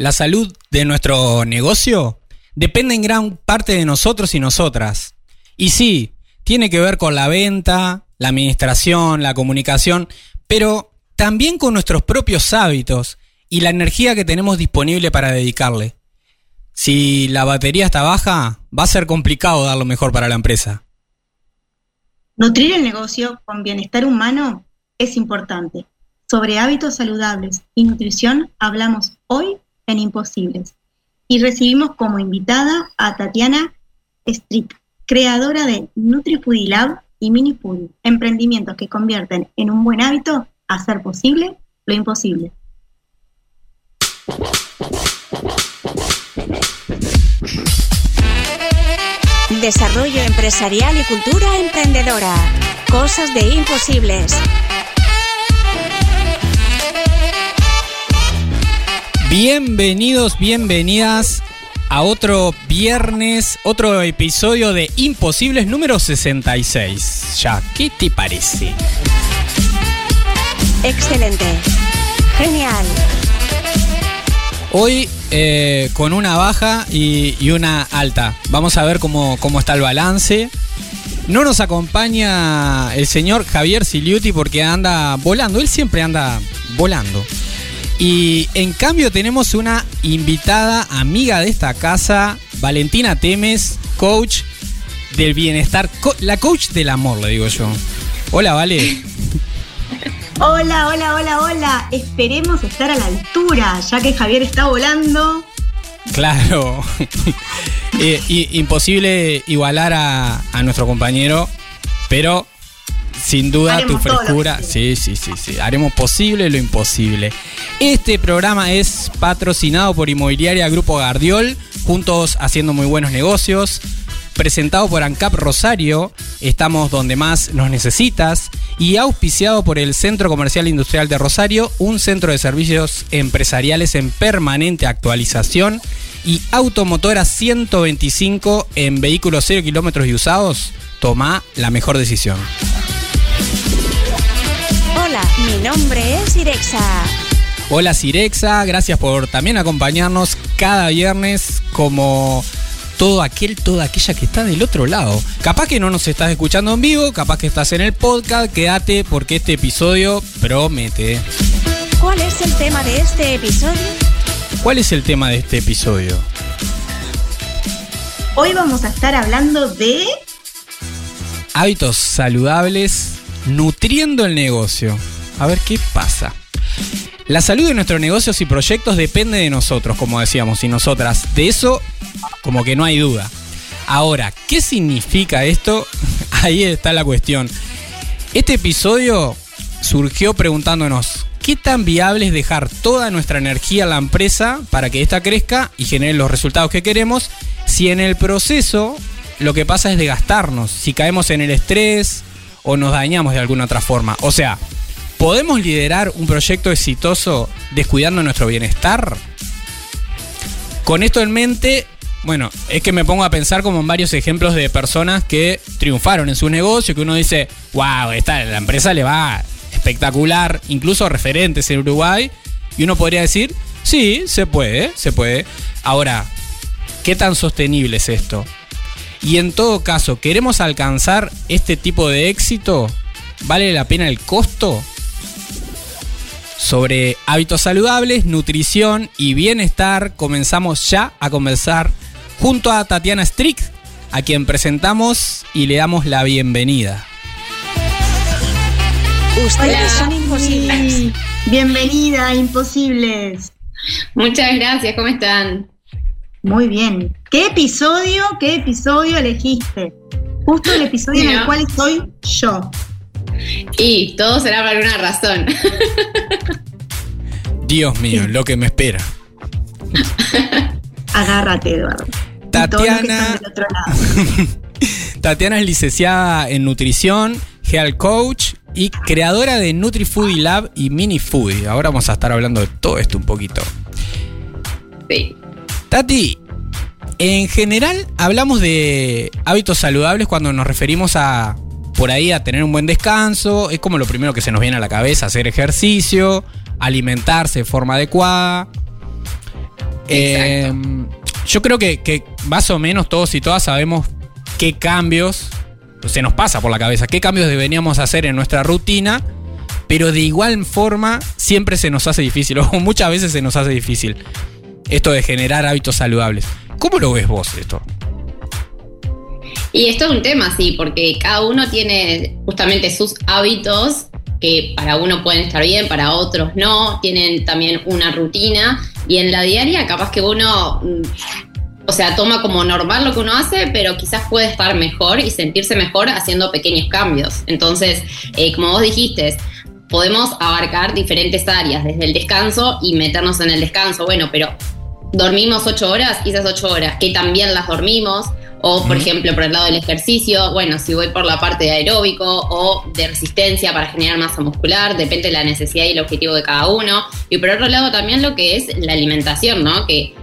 La salud de nuestro negocio depende en gran parte de nosotros y nosotras. Y sí, tiene que ver con la venta, la administración, la comunicación, pero también con nuestros propios hábitos y la energía que tenemos disponible para dedicarle. Si la batería está baja, va a ser complicado dar lo mejor para la empresa. Nutrir el negocio con bienestar humano es importante. Sobre hábitos saludables y nutrición hablamos hoy en Imposibles. Y recibimos como invitada a Tatiana Strick, creadora de NutriFoodie y MiniFoodie, emprendimientos que convierten en un buen hábito hacer posible lo imposible. Desarrollo empresarial y cultura emprendedora. Cosas de imposibles. Bienvenidos, bienvenidas a otro viernes, otro episodio de Imposibles número 66. Ya, ¿qué te parece? Excelente. Genial. Hoy eh, con una baja y, una alta. Vamos a ver cómo, cómo está el balance. No nos acompaña el señor Javier Siliuti porque anda volando. Él siempre anda volando. Y en cambio tenemos una invitada amiga de esta casa, Valentina Temes, coach del bienestar, la coach del amor, le digo yo. Hola, Vale. Hola, hola, hola, hola. Esperemos estar a la altura, ya que Javier está volando. Claro. Eh, imposible igualar a, nuestro compañero, pero sin duda tu frescura. Sí, sí, sí, sí. Haremos posible lo imposible. Este programa es patrocinado por Inmobiliaria Grupo Gardiol, juntos haciendo muy buenos negocios presentado por ANCAP Rosario, estamos donde más nos necesitas, y auspiciado por el Centro Comercial Industrial de Rosario, un centro de servicios empresariales en permanente actualización, y Automotora 125 en vehículos 0 kilómetros y usados, toma la mejor decisión. Hola, mi nombre es Irexa. Hola Cirexa, gracias por también acompañarnos cada viernes como todo aquel, toda aquella que está del otro lado. Capaz que no nos estás escuchando en vivo, capaz que estás en el podcast, quédate porque este episodio promete. ¿Cuál es el tema de este episodio? ¿Cuál es el tema de este episodio? Hoy vamos a estar hablando de... Hábitos saludables nutriendo el negocio. A ver qué pasa. La salud de nuestros negocios y proyectos depende de nosotros, como decíamos, y nosotras. De eso como que no hay duda. Ahora, ¿qué significa esto? Ahí está la cuestión. Este episodio surgió preguntándonos, ¿qué tan viable es dejar toda nuestra energía a la empresa para que ésta crezca y genere los resultados que queremos si en el proceso lo que pasa es desgastarnos, si caemos en el estrés o nos dañamos de alguna otra forma? O sea, ¿podemos liderar un proyecto exitoso descuidando nuestro bienestar? Con esto en mente, bueno, es que me pongo a pensar como en varios ejemplos de personas que triunfaron en su negocio, que uno dice, wow, esta, la empresa le va espectacular, incluso referentes en Uruguay, y uno podría decir, sí, se puede, se puede. Ahora, ¿qué tan sostenible es esto? Y en todo caso, ¿queremos alcanzar este tipo de éxito? ¿Vale la pena el costo? Sobre hábitos saludables, nutrición y bienestar, comenzamos ya a conversar junto a Tatiana Strick, a quien presentamos y le damos la bienvenida. Ustedes son imposibles. Bienvenida, imposibles. Muchas gracias, ¿cómo están? Muy bien. ¿Qué episodio, qué episodio elegiste? Justo el episodio en el cual estoy yo. Y todo será por una razón. Dios mío, lo que me espera. Agárrate, Eduardo. Tatiana. Tatiana es licenciada en nutrición, health coach y creadora de NutriFoodie Lab y Mini Foodie. Ahora vamos a estar hablando de todo esto un poquito. Sí. Tati, en general hablamos de hábitos saludables cuando nos referimos a por ahí a tener un buen descanso. Es como lo primero que se nos viene a la cabeza, hacer ejercicio, alimentarse de forma adecuada. Eh, yo creo que, que más o menos todos y todas sabemos qué cambios se nos pasa por la cabeza, qué cambios deberíamos hacer en nuestra rutina, pero de igual forma siempre se nos hace difícil, o muchas veces se nos hace difícil, esto de generar hábitos saludables. ¿Cómo lo ves vos esto? Y esto es un tema, sí, porque cada uno tiene justamente sus hábitos que para uno pueden estar bien, para otros no, tienen también una rutina y en la diaria capaz que uno, mm, o sea, toma como normal lo que uno hace, pero quizás puede estar mejor y sentirse mejor haciendo pequeños cambios. Entonces, eh, como vos dijiste, podemos abarcar diferentes áreas, desde el descanso y meternos en el descanso, bueno, pero dormimos ocho horas y esas ocho horas, que también las dormimos, o, por ejemplo, por el lado del ejercicio, bueno, si voy por la parte de aeróbico o de resistencia para generar masa muscular, depende de la necesidad y el objetivo de cada uno. Y por otro lado también lo que es la alimentación, ¿no? Que,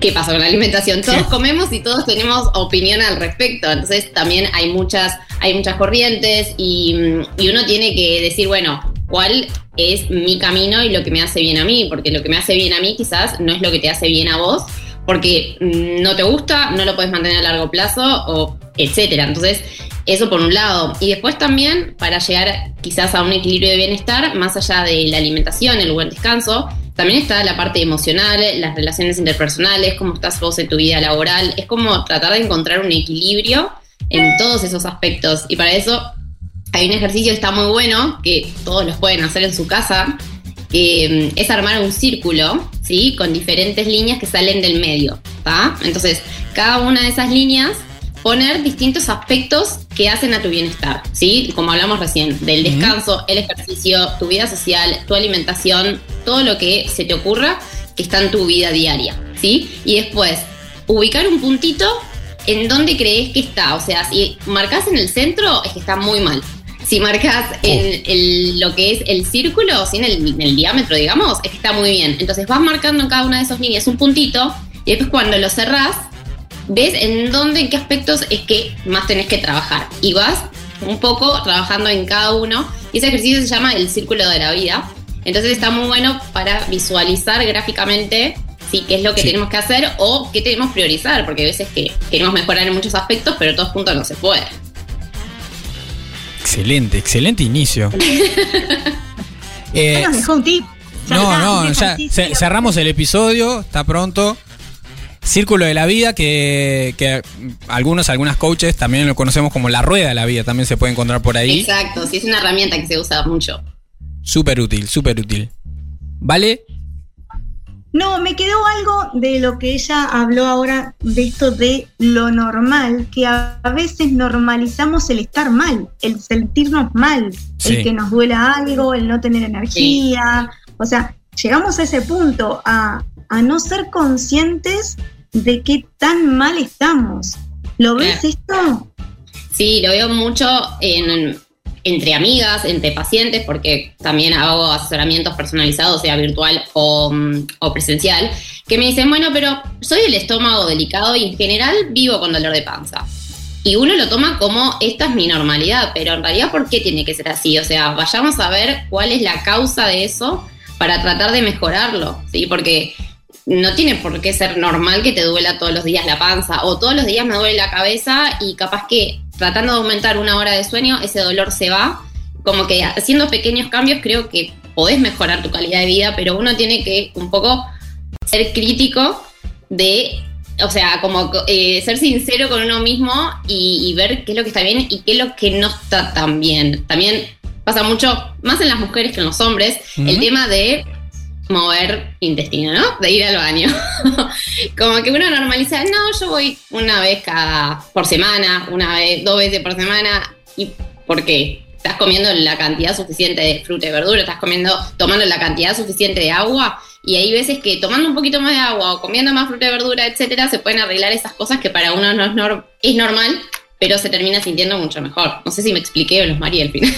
¿Qué pasa con la alimentación? Todos comemos y todos tenemos opinión al respecto. Entonces también hay muchas, hay muchas corrientes y, y uno tiene que decir, bueno, cuál es mi camino y lo que me hace bien a mí, porque lo que me hace bien a mí quizás no es lo que te hace bien a vos porque no te gusta, no lo puedes mantener a largo plazo, o etcétera. Entonces, eso por un lado. Y después también, para llegar quizás a un equilibrio de bienestar, más allá de la alimentación, el buen descanso, también está la parte emocional, las relaciones interpersonales, cómo estás vos en tu vida laboral. Es como tratar de encontrar un equilibrio en todos esos aspectos. Y para eso hay un ejercicio que está muy bueno, que todos los pueden hacer en su casa, que mm, es armar un círculo, ¿sí? Con diferentes líneas que salen del medio, ¿tá? Entonces, cada una de esas líneas poner distintos aspectos que hacen a tu bienestar, ¿sí? Como hablamos recién, del descanso, el ejercicio, tu vida social, tu alimentación, todo lo que se te ocurra que está en tu vida diaria, ¿sí? Y después, ubicar un puntito en donde crees que está, o sea, si marcas en el centro es que está muy mal, si marcas en lo que es el círculo, sin el, el, diámetro, digamos, es que está muy bien. Entonces vas marcando en cada una de esas líneas un puntito y después cuando lo cerrás, ves en dónde, en qué aspectos es que más tenés que trabajar. Y vas un poco trabajando en cada uno. Y ese ejercicio se llama el círculo de la vida. Entonces está muy bueno para visualizar gráficamente sí, qué es lo que tenemos que hacer o qué tenemos que priorizar, porque a veces que queremos mejorar en muchos aspectos, pero todos juntos no se puede. Excelente, excelente inicio. eh, un tip. no, no, ya cerramos el episodio, está pronto. Círculo de la vida, que, que, algunos, algunas coaches también lo conocemos como la rueda de la vida, también se puede encontrar por ahí. Exacto, sí, es una herramienta que se usa mucho. Súper útil, súper útil. ¿Vale? No, me quedó algo de lo que ella habló ahora, de esto de lo normal, que a veces normalizamos el estar mal, el sentirnos mal, el que nos duela algo, el no tener energía. O sea, llegamos a ese punto, a, no ser conscientes de qué tan mal estamos. ¿Lo ves esto? Sí, lo veo mucho en, entre amigas, entre pacientes, porque también hago asesoramientos personalizados, sea virtual mm, o, presencial, que me dicen, bueno, pero soy del estómago delicado y en general vivo con dolor de panza. Y uno lo toma como esta es mi normalidad, pero en realidad, ¿por qué tiene que ser así? O sea, vayamos a ver cuál es la causa de eso para tratar de mejorarlo, ¿sí? Porque no tiene por qué ser normal que te duela todos los días la panza o todos los días me duele la cabeza y capaz que tratando de aumentar una hora de sueño ese dolor se va. Como que haciendo pequeños cambios creo que podés mejorar tu calidad de vida, pero uno tiene que un poco ser crítico de, o sea, como eh, ser sincero con uno mismo y, ver qué es lo que está bien y qué es lo que no está tan bien. También pasa mucho, más en las mujeres que en los hombres, el tema de mover intestino, ¿no? De ir al baño. Como que uno normaliza, no, yo voy una vez cada por semana, una vez, dos veces por semana. ¿Y por qué? Estás comiendo la cantidad suficiente de fruta y verdura, estás comiendo, tomando la cantidad suficiente de agua. Y hay veces que tomando un poquito más de agua o comiendo más fruta y verdura, etcétera, se pueden arreglar esas cosas que para uno no es, es normal, pero se termina sintiendo mucho mejor. No sé si me expliqué o los María al final.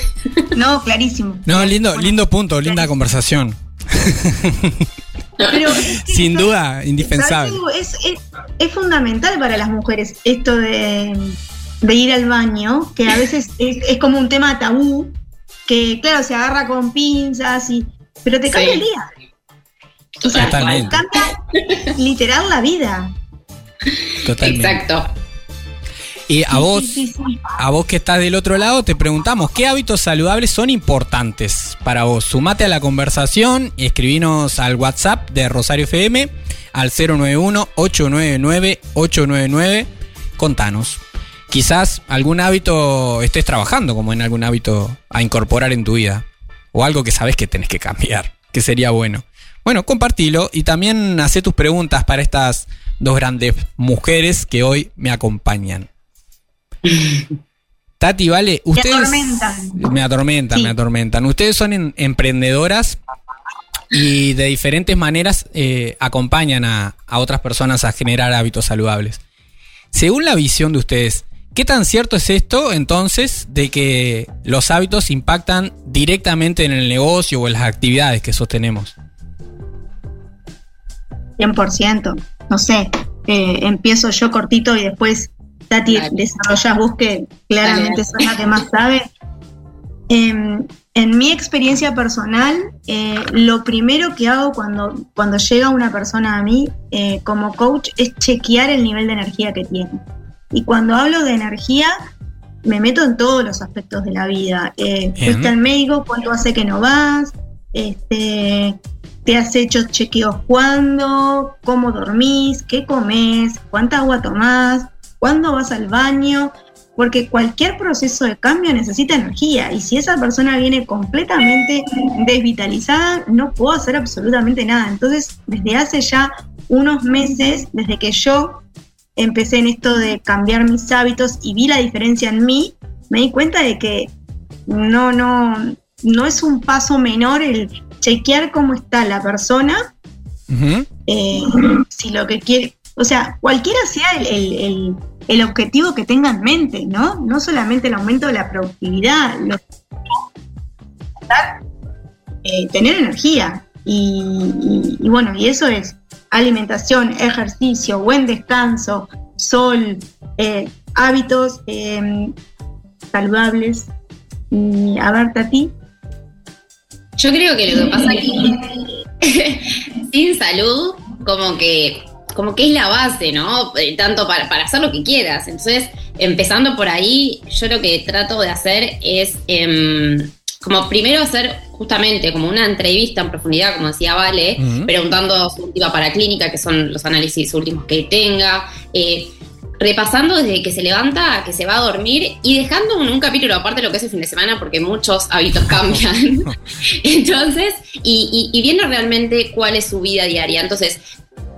No, clarísimo. No, lindo, lindo punto, linda conversación. Sin duda, indispensable. Es, fundamental para las mujeres esto de, ir al baño, que a veces es, como un tema tabú, que claro, se agarra con pinzas, y, pero te cambia el día. O sea, Totalmente. cambia literal la vida. Totalmente. Exacto. Y a vos, a vos que estás del otro lado, te preguntamos, ¿qué hábitos saludables son importantes para vos? Sumate a la conversación y escribinos al WhatsApp de Rosario FM al 091-899-899. Contanos. Quizás algún hábito estés trabajando como en algún hábito a incorporar en tu vida. O algo que sabes que tenés que cambiar, que sería bueno. Bueno, compartilo y también hacé tus preguntas para estas dos grandes mujeres que hoy me acompañan. Tati, vale, ustedes. atormentan. Me atormentan, Sí. me atormentan. Ustedes son en- emprendedoras y de diferentes maneras eh, acompañan a, a otras personas a generar hábitos saludables. Según la visión de ustedes, ¿qué tan cierto es esto entonces de que los hábitos impactan directamente en el negocio o en las actividades que sostenemos? 100%. No sé, eh, empiezo yo cortito y después Tati Dale. desarrollas vos que claramente Dale. sos la que más sabe. Em, en mi experiencia personal, eh, lo primero que hago cuando, cuando llega una persona a mí eh, como coach es chequear el nivel de energía que tiene. Y cuando hablo de energía, me meto en todos los aspectos de la vida. Eh, fuiste al médico, cuánto hace que no vas, este, te has hecho chequeos cuándo, cómo dormís, qué comes, cuánta agua tomás, cuándo vas al baño, porque cualquier proceso de cambio necesita energía y si esa persona viene completamente desvitalizada, no puedo hacer absolutamente nada. Entonces, desde hace ya unos meses, desde que yo empecé en esto de cambiar mis hábitos y vi la diferencia en mí, me di cuenta de que no, no, no es un paso menor el chequear cómo está la persona, eh, si lo que quiere, o sea, cualquiera sea el, el- el- el objetivo que tenga en mente, ¿no? No solamente el aumento de la productividad, lo eh, tener energía. Y, y- y bueno, y eso es alimentación, ejercicio, buen descanso, sol, eh, hábitos eh, saludables. Y a ver, Tati. Yo creo que lo que pasa es que sin salud, como que, como que es la base, ¿no? Eh, Tanto para, para hacer lo que quieras. Entonces, empezando por ahí, yo lo que trato de hacer es em, como primero hacer justamente como una entrevista en profundidad, como decía Vale, preguntando su última paraclínica, que son los análisis últimos que tenga, eh, repasando desde que se levanta a que se va a dormir y dejando un, un capítulo aparte de lo que es el fin de semana, porque muchos hábitos cambian. Entonces, y, y- y viendo realmente cuál es su vida diaria. Entonces,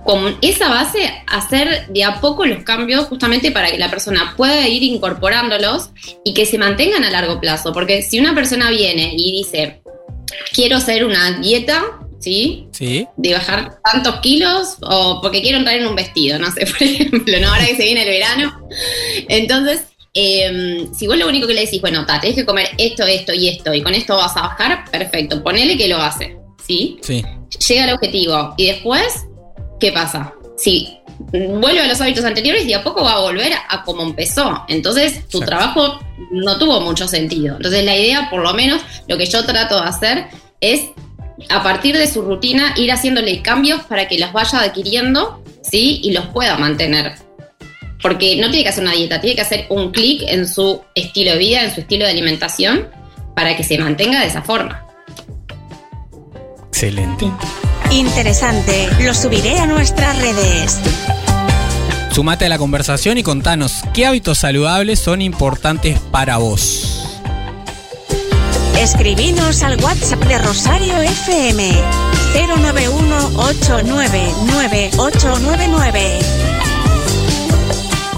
con esa base, hacer de a poco los cambios justamente para que la persona pueda ir incorporándolos y que se mantengan a largo plazo. Porque si una persona viene y dice, quiero hacer una dieta, ¿sí? Sí. de bajar tantos kilos o porque quiero entrar en un vestido, no sé, por ejemplo, ¿no? Ahora que se viene el verano. Entonces, eh, si vos lo único que le decís, bueno, ta, tenés que comer esto, esto y esto, y con esto vas a bajar, perfecto, ponele que lo hace, ¿sí? Sí. Llega al objetivo. Y después, ¿qué pasa? Si vuelve a los hábitos anteriores, de a poco va a volver a como empezó. Entonces, tu trabajo no tuvo mucho sentido. Entonces, la idea, por lo menos, lo que yo trato de hacer es a partir de su rutina ir haciéndole cambios para que los vaya adquiriendo, ¿sí? Y los pueda mantener. Porque no tiene que hacer una dieta, tiene que hacer un clic en su estilo de vida, en su estilo de alimentación, para que se mantenga de esa forma. Excelente. Interesante, lo subiré a nuestras redes. Sumate a la conversación y contanos qué hábitos saludables son importantes para vos. Escribinos al WhatsApp de Rosario FM 091-899-899.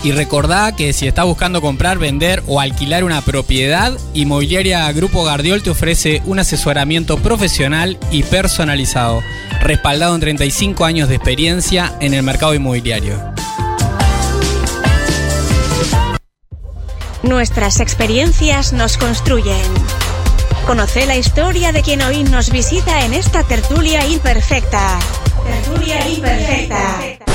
Y recordá que si estás buscando comprar, vender o alquilar una propiedad, Inmobiliaria Grupo Gardiol te ofrece un asesoramiento profesional y personalizado, respaldado en 35 años de experiencia en el mercado inmobiliario. Nuestras experiencias nos construyen. Conoce la historia de quien hoy nos visita en esta tertulia imperfecta. Tertulia imperfecta.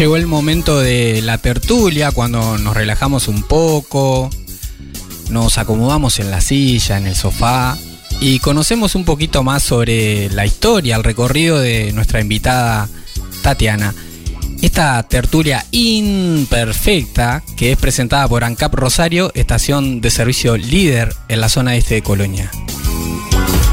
Llegó el momento de la tertulia, cuando nos relajamos un poco, nos acomodamos en la silla, en el sofá y conocemos un poquito más sobre la historia, el recorrido de nuestra invitada Tatiana. Esta tertulia imperfecta que es presentada por ANCAP Rosario, estación de servicio líder en la zona este de Colonia.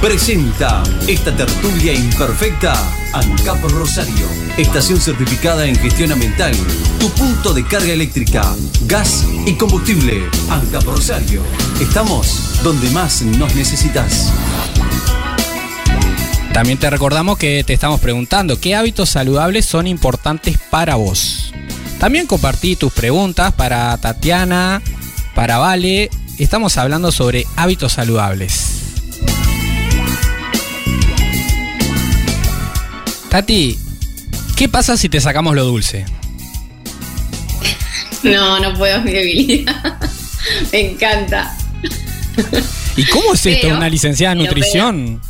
Presenta esta tertulia imperfecta ANCAP Rosario, estación certificada en gestión ambiental, tu punto de carga eléctrica, gas y combustible. ANCAP Rosario, estamos donde más nos necesitas. También te recordamos que te estamos preguntando qué hábitos saludables son importantes para vos. También compartí tus preguntas para Tatiana, para Vale. Estamos hablando sobre hábitos saludables. Tati, ¿qué pasa si te sacamos lo dulce? No, no puedo, mi debilidad. Me encanta. ¿Y cómo es esto? ¿Una licenciada en nutrición?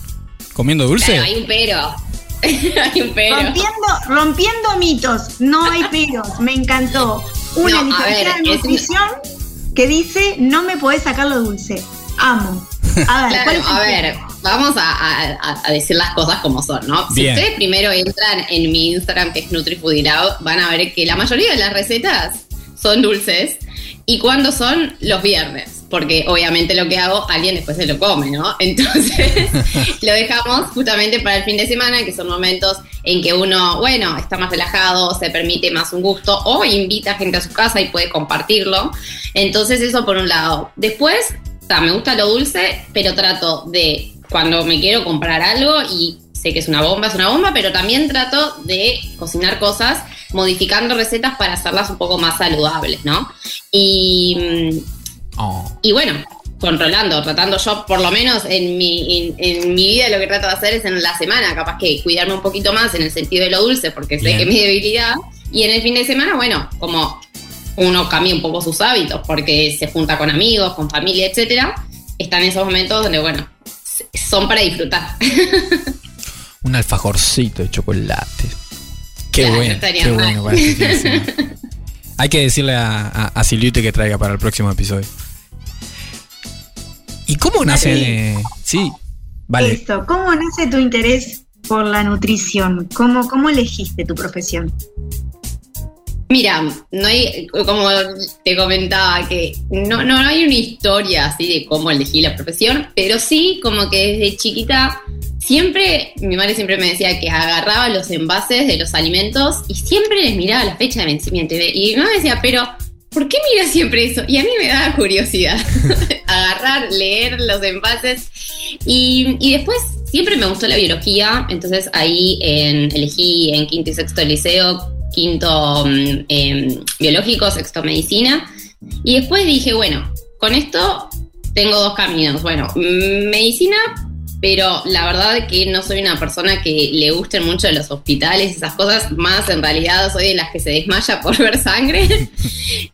¿Comiendo dulce? hay un pero. hay un pero. Rompiendo, rompiendo mitos. No hay peros. Me encantó. Una licenciada en nutrición que dice: No me podés sacar lo dulce. Amo. A ver, a ver, vamos a, decir las cosas como son, ¿no? Si ustedes primero entran en mi Instagram, que es NutriFoodilao, van a ver que la mayoría de las recetas son dulces. ¿Y cuándo son? Los viernes porque obviamente lo que hago, alguien después se lo come, ¿no? Entonces lo dejamos justamente para el fin de semana, que son momentos en que uno, bueno, está más relajado, se permite más un gusto o invita gente a su casa y puede compartirlo. Entonces eso por un lado. Después, me gusta lo dulce, pero trato de, cuando me quiero comprar algo y sé que es una bomba, es una bomba, pero también trato de cocinar cosas modificando recetas para hacerlas un poco más saludables, ¿no? Y Oh. Y bueno, controlando, tratando yo, por lo menos en mi, en, mi vida, lo que trato de hacer es en la semana, capaz que cuidarme un poquito más en el sentido de lo dulce, porque sé que es mi debilidad. Y en el fin de semana, bueno, como uno cambia un poco sus hábitos, porque se junta con amigos, con familia, etcétera, están esos momentos donde, bueno, son para disfrutar. un alfajorcito de chocolate. Qué bueno, qué bueno este Hay que decirle a, a, a que traiga para el próximo episodio. ¿Y cómo nace? Sí, vale. Esto, ¿cómo nace tu interés por la nutrición? ¿Cómo, cómo elegiste tu profesión? Mira, no hay, como te comentaba, que no, no, hay una historia así de cómo elegí la profesión, pero sí como que desde chiquita siempre, mi madre siempre me decía que agarraba los envases de los alimentos y siempre les miraba la fecha de vencimiento. Y mi mamá decía, pero ¿por qué mira siempre eso? Y a mí me da curiosidad agarrar, leer los envases. Y, después siempre me gustó la biología, entonces ahí elegí en quinto y sexto liceo, quinto em, biológico, sexto medicina. Y después dije, bueno, con esto tengo dos caminos. Bueno, mm, medicina pero la verdad que no soy una persona que le gusten mucho los hospitales, esas cosas, más en realidad soy de las que se desmaya por ver sangre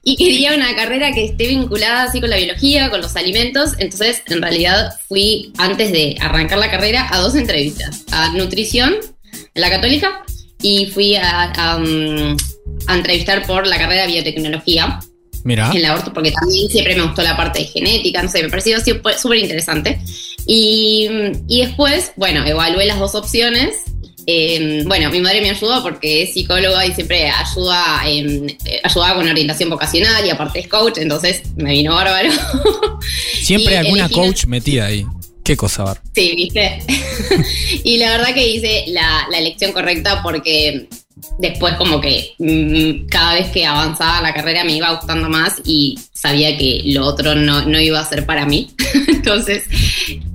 y quería una carrera que esté vinculada así con la biología, con los alimentos, entonces en realidad fui antes de arrancar la carrera a dos entrevistas, a nutrición en la católica y fui a, a um, entrevistar por la carrera de biotecnología Mira. En el aborto, porque también siempre me gustó la parte de genética, no sé, me pareció súper interesante. Y, y, después, bueno, evalué las dos opciones. Em, bueno, mi madre me ayudó porque es psicóloga y siempre ayuda, eh, ayudaba con orientación vocacional y aparte es coach, entonces me vino bárbaro. Siempre alguna coach metida ahí. Qué cosa, Bar. Sí, viste. y la verdad que hice la, la elección correcta porque después como que mm, cada vez que avanzaba la carrera me iba gustando más y sabía que lo otro no, no iba a ser para mí. Entonces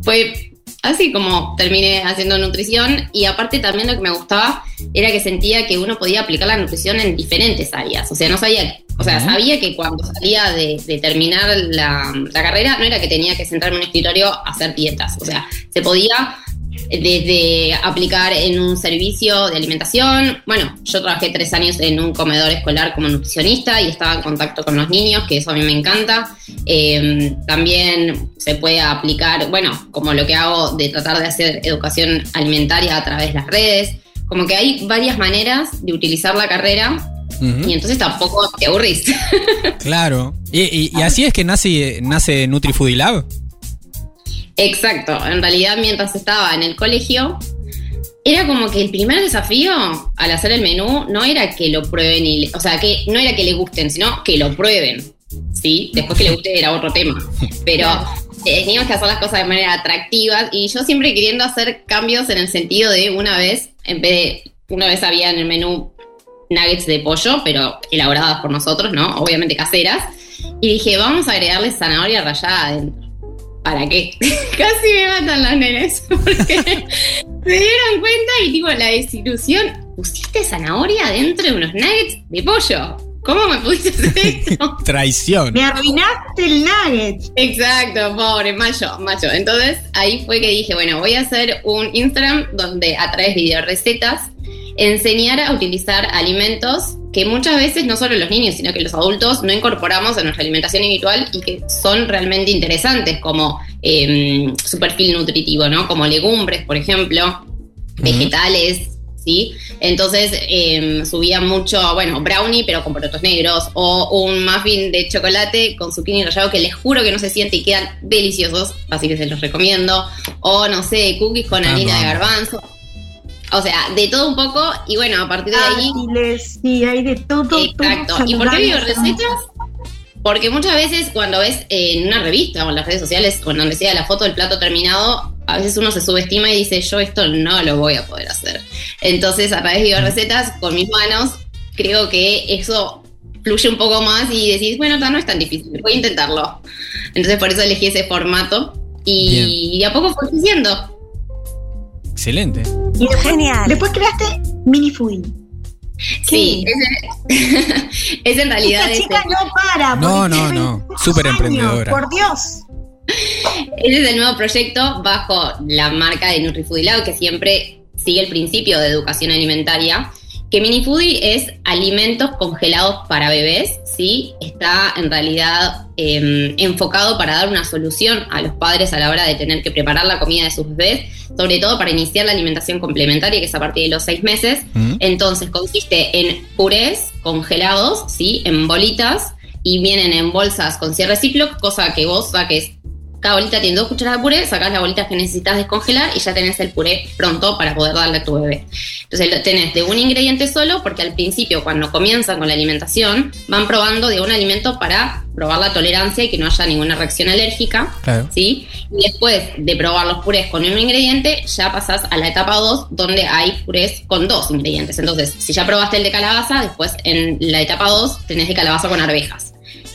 fue así como terminé haciendo nutrición y aparte también lo que me gustaba era que sentía que uno podía aplicar la nutrición en diferentes áreas. O sea, no sabía, o sea, sabía que cuando salía de, terminar la, la, carrera no era que tenía que sentarme en un escritorio a hacer dietas. O sea, se podía desde aplicar en un servicio de alimentación. Bueno, yo trabajé tres años en un comedor escolar como nutricionista y estaba en contacto con los niños, que eso a mí me encanta. Eh, también se puede aplicar, bueno, como lo que hago de tratar de hacer educación alimentaria a través de las redes. Como que hay varias maneras de utilizar la carrera Y entonces tampoco te aburrís. claro. ¿Y, así es que nace, nace NutriFoodie Exacto. En realidad, mientras estaba en el colegio, era como que el primer desafío al hacer el menú no era que lo prueben y, o sea, que no era que les gusten, sino que lo prueben. ¿Sí? Después que les guste era otro tema. Pero teníamos que hacer las cosas de manera atractiva y yo siempre queriendo hacer cambios en el sentido de una vez, en vez de, una vez había en el menú nuggets de pollo, pero elaboradas por nosotros, ¿no? Obviamente caseras. Y dije, vamos a agregarle zanahoria rallada adentro. ¿Para qué? Casi me matan los nenes. Porque se dieron cuenta y tipo la desilusión. ¿Pusiste zanahoria adentro de unos nuggets de pollo? ¿Cómo me pudiste hacer esto? Traición. Me arruinaste el nugget. Exacto, pobre, macho, macho. Entonces ahí fue que dije, bueno, voy a hacer un Instagram donde a través de video recetas enseñar a utilizar alimentos que muchas veces no solo los niños, sino que los adultos no incorporamos en nuestra alimentación habitual y que son realmente interesantes, como em, su perfil nutritivo, ¿no? Como legumbres, por ejemplo, vegetales, ¿sí? Entonces em, subía mucho, bueno, brownie, pero con porotos negros, o un muffin de chocolate con zucchini rallado que les juro que no se siente y quedan deliciosos, así que se los recomiendo, o no sé, cookies con harina de garbanzo o sea, de todo un poco, y bueno, a partir de ahí. Sí, hay de todo. Exacto. ¿Y por qué digo recetas? Porque muchas veces cuando ves en una revista o en las redes sociales, cuando donde sea la foto del plato terminado, a veces uno se subestima y dice, yo esto no lo voy a poder hacer. Entonces, a través de recetas con mis manos, creo que eso fluye un poco más y decís, bueno, no es tan difícil, voy a intentarlo. Entonces, por eso elegí ese formato y, a poco fue creciendo. Excelente. Genial. Después creaste Mini Foodie. Sí, es, en realidad. Esta chica no para. No, no, no. Súper emprendedora. Por Dios. Ese es el nuevo proyecto bajo la marca de NutriFoodie que siempre sigue el principio de educación alimentaria que Mini Foodie es alimentos congelados para bebés, ¿sí? Está en realidad em, enfocado para dar una solución a los padres a la hora de tener que preparar la comida de sus bebés, sobre todo para iniciar la alimentación complementaria, que es a partir de los seis meses. Mm. Entonces consiste en purés congelados, ¿sí? En bolitas y vienen en bolsas con cierre Ziploc, cosa que vos saques cada bolita tiene dos cucharadas de puré, sacás la bolita que necesitas descongelar y ya tenés el puré pronto para poder darle a tu bebé. Entonces lo tenés de un ingrediente solo porque al principio cuando comienzan con la alimentación van probando de un alimento para probar la tolerancia y que no haya ninguna reacción alérgica. ¿sí? Y después de probar los purés con un ingrediente, ya pasás a la etapa 2 donde hay purés con dos ingredientes. Entonces, si ya probaste el de calabaza, después en la etapa 2 tenés de calabaza con arvejas.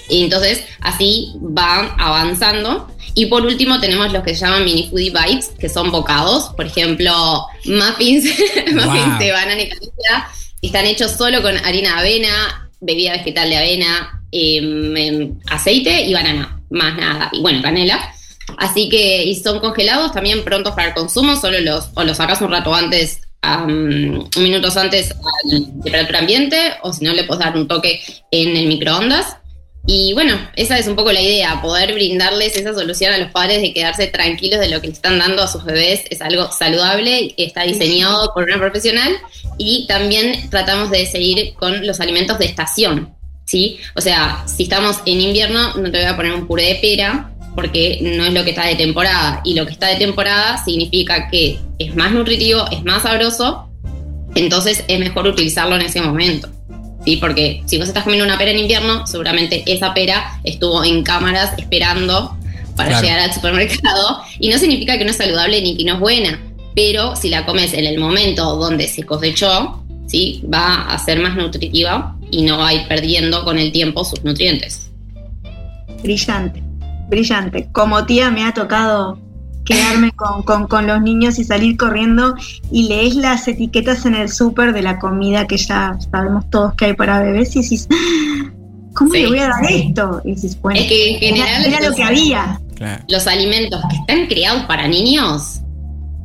Y entonces así van avanzando. Y por último tenemos los que se llaman mini foodie bites, que son bocados, por ejemplo, muffins, muffins de banana y canela, están hechos solo con harina de avena, bebida vegetal de avena, em, em, aceite y banana, más nada, y bueno, canela. Así que y son congelados también prontos para el consumo, solo los, o los sacas un rato antes, um, minutos antes a temperatura ambiente, o si no le puedes dar un toque en el microondas. Y bueno, esa es un poco la idea, poder brindarles esa solución a los padres de quedarse tranquilos de lo que le están dando a sus bebés. Es algo saludable, está diseñado por una profesional y también tratamos de seguir con los alimentos de estación, ¿sí? O sea, si estamos en invierno, no te voy a poner un puré de pera porque no es lo que está de temporada y lo que está de temporada significa que es más nutritivo, es más sabroso, entonces es mejor utilizarlo en ese momento. ¿Sí? Porque si vos estás comiendo una pera en invierno, seguramente esa pera estuvo en cámaras esperando para llegar al supermercado y no significa que no es saludable ni que no es buena, pero si la comes en el momento donde se cosechó, ¿sí? va a ser más nutritiva y no va a ir perdiendo con el tiempo sus nutrientes. Brillante, brillante. Como tía me ha tocado quedarme con, los niños y salir corriendo y lees las etiquetas en el súper de la comida que ya sabemos todos que hay para bebés y dices, ¿cómo le voy a dar esto? Y dices, bueno, es que en general era, lo que había. Los alimentos que están creados para niños,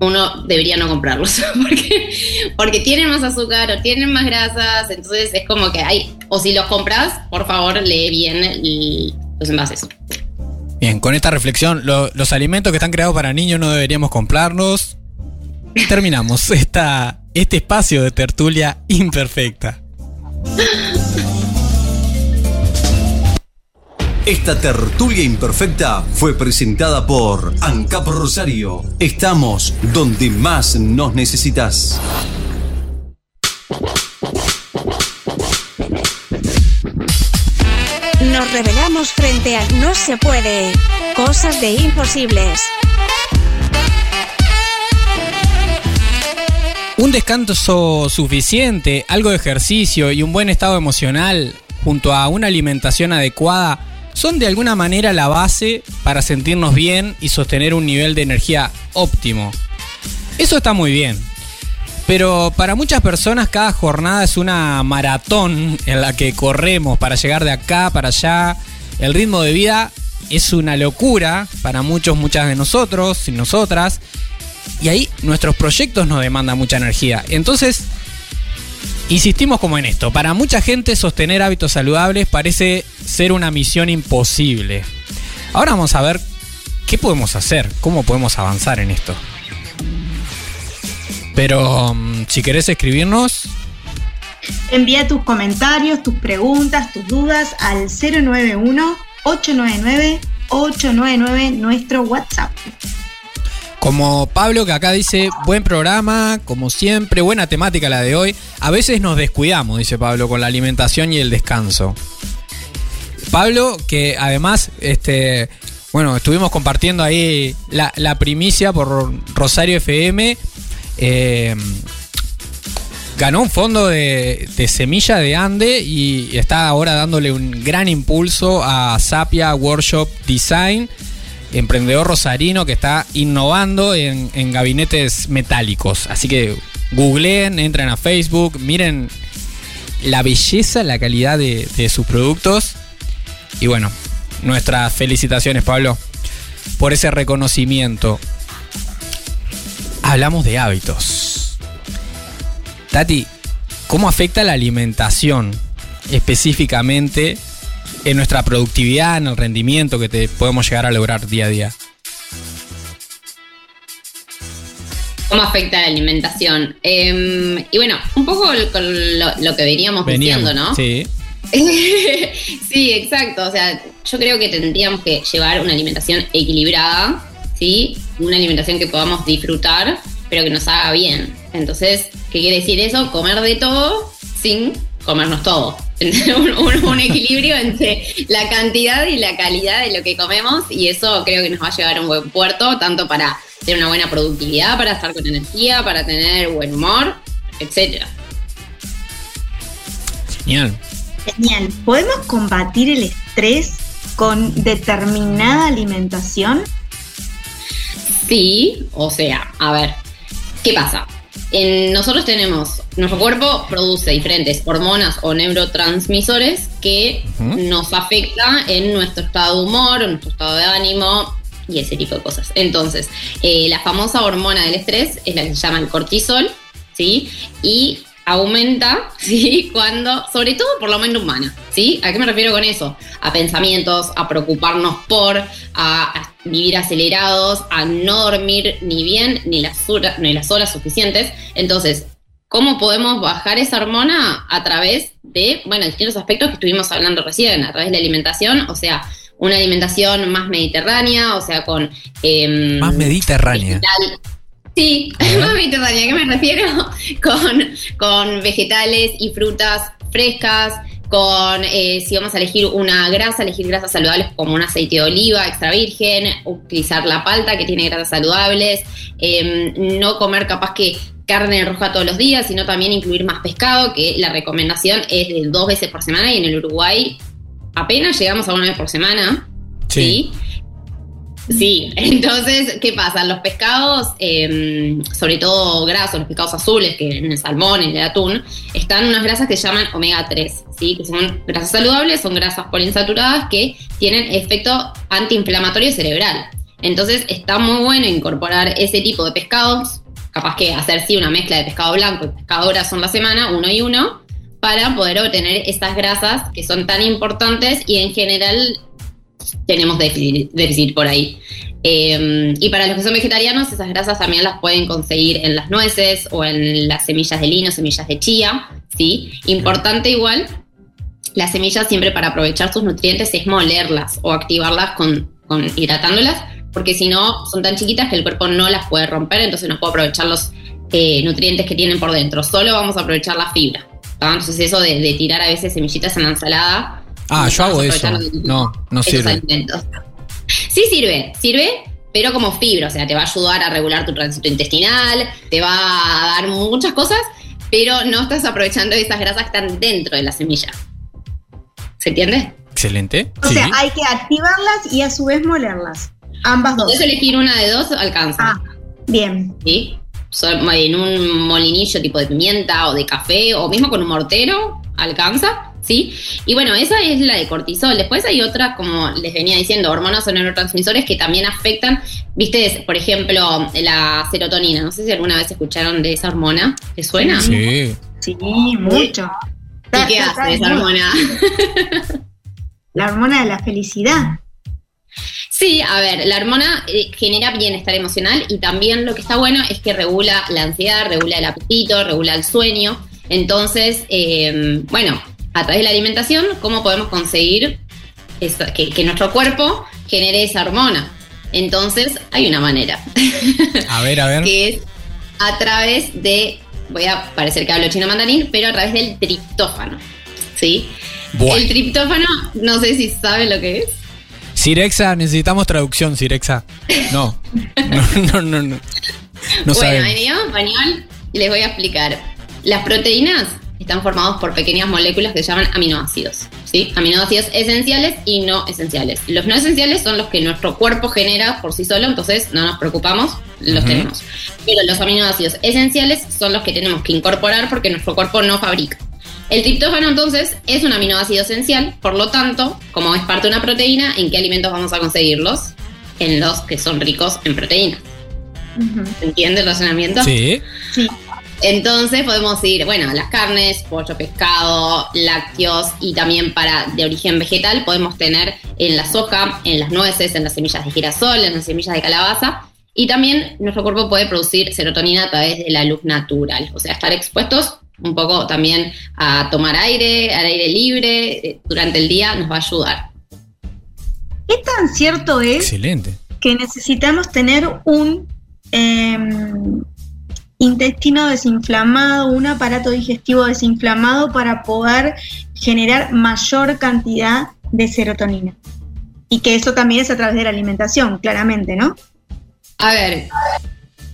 uno debería no comprarlos porque, porque tienen más azúcar o tienen más grasas, entonces es como que hay, o si los compras, por favor lee bien los envases. Bien, con esta reflexión, los alimentos que están creados para niños no deberíamos comprarlos. Terminamos esta, este espacio de tertulia imperfecta. Esta tertulia imperfecta fue presentada por ANCAP Rosario. Estamos donde más nos necesitas. Nos revelamos frente a No se puede. Cosas de imposibles. Un descanso suficiente, algo de ejercicio y un buen estado emocional, junto a una alimentación adecuada, son de alguna manera la base para sentirnos bien y sostener un nivel de energía óptimo. Eso está muy bien. Pero para muchas personas cada jornada es una maratón en la que corremos para llegar de acá para allá. El ritmo de vida es una locura para muchos, muchas de nosotros y nosotras. Y ahí nuestros proyectos nos demandan mucha energía. Entonces, insistimos como en esto. Para mucha gente sostener hábitos saludables parece ser una misión imposible. Ahora vamos a ver qué podemos hacer, cómo podemos avanzar en esto. Pero mm, si querés escribirnos, Envía tus comentarios, tus preguntas, tus dudas al 091-899-899, nuestro WhatsApp. como Pablo que acá dice, buen programa, como siempre, buena temática la de hoy. A veces nos descuidamos, dice Pablo, con la alimentación y el descanso. Pablo, que además, este, bueno, estuvimos compartiendo ahí la, la primicia por Rosario FM. Eh, ganó un fondo de, semilla de Ande y está ahora dándole un gran impulso a Sapia Workshop Design, emprendedor rosarino que está innovando en, gabinetes metálicos. Así que googleen, entren a Facebook, miren la belleza, la calidad de sus productos. Y bueno, nuestras felicitaciones, Pablo, por ese reconocimiento. Hablamos de hábitos. Tati, ¿cómo afecta la alimentación específicamente en nuestra productividad, en el rendimiento que te podemos llegar a lograr día a día? ¿Cómo afecta la alimentación? Eh, y bueno, un poco con lo, lo que veníamos diciendo, ¿no? Sí. sí, exacto. O sea, yo creo que tendríamos que llevar una alimentación equilibrada, ¿sí? Una alimentación que podamos disfrutar, pero que nos haga bien. Entonces, ¿qué quiere decir eso? Comer de todo sin comernos todo. un, un- un equilibrio entre la cantidad y la calidad de lo que comemos y eso creo que nos va a llevar a un buen puerto, tanto para tener una buena productividad, para estar con energía, para tener buen humor, etcétera. Genial. Genial. ¿Podemos combatir el estrés con determinada alimentación? Sí, o sea, a ver, ¿qué pasa? En- nosotros tenemos, nuestro cuerpo produce diferentes hormonas o neurotransmisores que nos afecta en nuestro estado de humor, en nuestro estado de ánimo y ese tipo de cosas. Entonces, eh, la famosa hormona del estrés es la que se llama el cortisol, ¿sí? Y aumenta, ¿sí? Cuando, sobre todo por la mente humana, ¿sí? ¿A qué me refiero con eso? A pensamientos, a preocuparnos por, a, vivir acelerados, a no dormir ni bien ni las, horas, ni las horas suficientes. Entonces, ¿cómo podemos bajar esa hormona? A través de, bueno, distintos aspectos que estuvimos hablando recién, a través de la alimentación, o sea, una alimentación más mediterránea, o sea, con... em, Más mediterránea. vegetal- Sí, mediterránea, ¿a qué me refiero? Con, con vegetales y frutas frescas, con, eh, si vamos a elegir una grasa, elegir grasas saludables como un aceite de oliva extra virgen, utilizar la palta que tiene grasas saludables, eh, no comer capaz que carne roja todos los días, sino también incluir más pescado, que la recomendación es de dos veces por semana y en el Uruguay apenas llegamos a una vez por semana. Sí. ¿sí? Sí, entonces, ¿qué pasa? Los pescados, eh, sobre todo grasos, los pescados azules, que en el salmón, en el atún, están unas grasas que se llaman omega 3, ¿sí? que son grasas saludables, son grasas poliinsaturadas que tienen efecto antiinflamatorio cerebral. Entonces, está muy bueno incorporar ese tipo de pescados, capaz que hacer sí una mezcla de pescado blanco y pescado graso en la semana, uno y uno, para poder obtener estas grasas que son tan importantes y en general tenemos déficit, déficit por ahí. Eh, y para los que son vegetarianos, esas grasas también las pueden conseguir en las nueces o en las semillas de lino, semillas de chía, ¿sí? Importante igual, las semillas siempre para aprovechar sus nutrientes es molerlas o activarlas con, con hidratándolas, porque si no son tan chiquitas que el cuerpo no las puede romper, entonces no puede aprovechar los eh, nutrientes que tienen por dentro, solo vamos a aprovechar la fibra. Entonces eso de, de tirar a veces semillitas en la ensalada. Ah, yo hago eso. No, no sirve. alimentos. Sí sirve, sirve, pero como fibra, o sea, te va a ayudar a regular tu tránsito intestinal, te va a dar muchas cosas, pero no estás aprovechando esas grasas que están dentro de la semilla. ¿Se entiende? Excelente. O sí. sea, hay que activarlas y a su vez molerlas. Ambas dos. Podés elegir una de dos, alcanza. Ah, bien. ¿sí? En un molinillo tipo de pimienta o de café o mismo con un mortero, alcanza, ¿sí? Y bueno, esa es la de cortisol. Después hay otras, como les venía diciendo, hormonas o neurotransmisores que también afectan, viste, por ejemplo, la serotonina. No sé si alguna vez escucharon de esa hormona. ¿Te suena? Sí. Sí, mucho. ¿Y qué hace esa hormona? La hormona de la felicidad. Sí, a ver, la hormona eh, genera bienestar emocional y también lo que está bueno es que regula la ansiedad, regula el apetito, regula el sueño. Entonces, eh, bueno, a través de la alimentación, ¿cómo podemos conseguir esa- que, que nuestro cuerpo genere esa hormona? Entonces, hay una manera, A ver, a ver. que es a través de, voy a parecer que hablo chino mandarín, pero a través del triptófano. ¿Sí? Buah. El triptófano, no sé si saben lo que es. Sirexa, necesitamos traducción, Sirexa. No. No, no, no. No, no bueno, en idioma español les voy a explicar. Las proteínas están formadas por pequeñas moléculas que se llaman aminoácidos. ¿sí? Aminoácidos esenciales y no esenciales. Los no esenciales son los que nuestro cuerpo genera por sí solo, entonces no nos preocupamos, los tenemos. Pero los aminoácidos esenciales son los que tenemos que incorporar porque nuestro cuerpo no fabrica. El triptófano entonces es un aminoácido esencial, por lo tanto, como es parte de una proteína, ¿en qué alimentos vamos a conseguirlos? En los que son ricos en proteínas. Ujú. ¿Se entiende el razonamiento? Sí. Sí. Entonces podemos ir, bueno, las carnes, pollo, pescado, lácteos y también para de origen vegetal podemos tener en la soja, en las nueces, en las semillas de girasol, en las semillas de calabaza. Y también nuestro cuerpo puede producir serotonina a través de la luz natural, o sea, estar expuestos un poco también a tomar aire, al aire libre eh, durante el día nos va a ayudar. ¿Qué tan cierto es Excelente. que necesitamos tener un em, intestino desinflamado, un aparato digestivo desinflamado para poder generar mayor cantidad de serotonina? Y que eso también es a través de la alimentación, claramente, ¿no? A ver,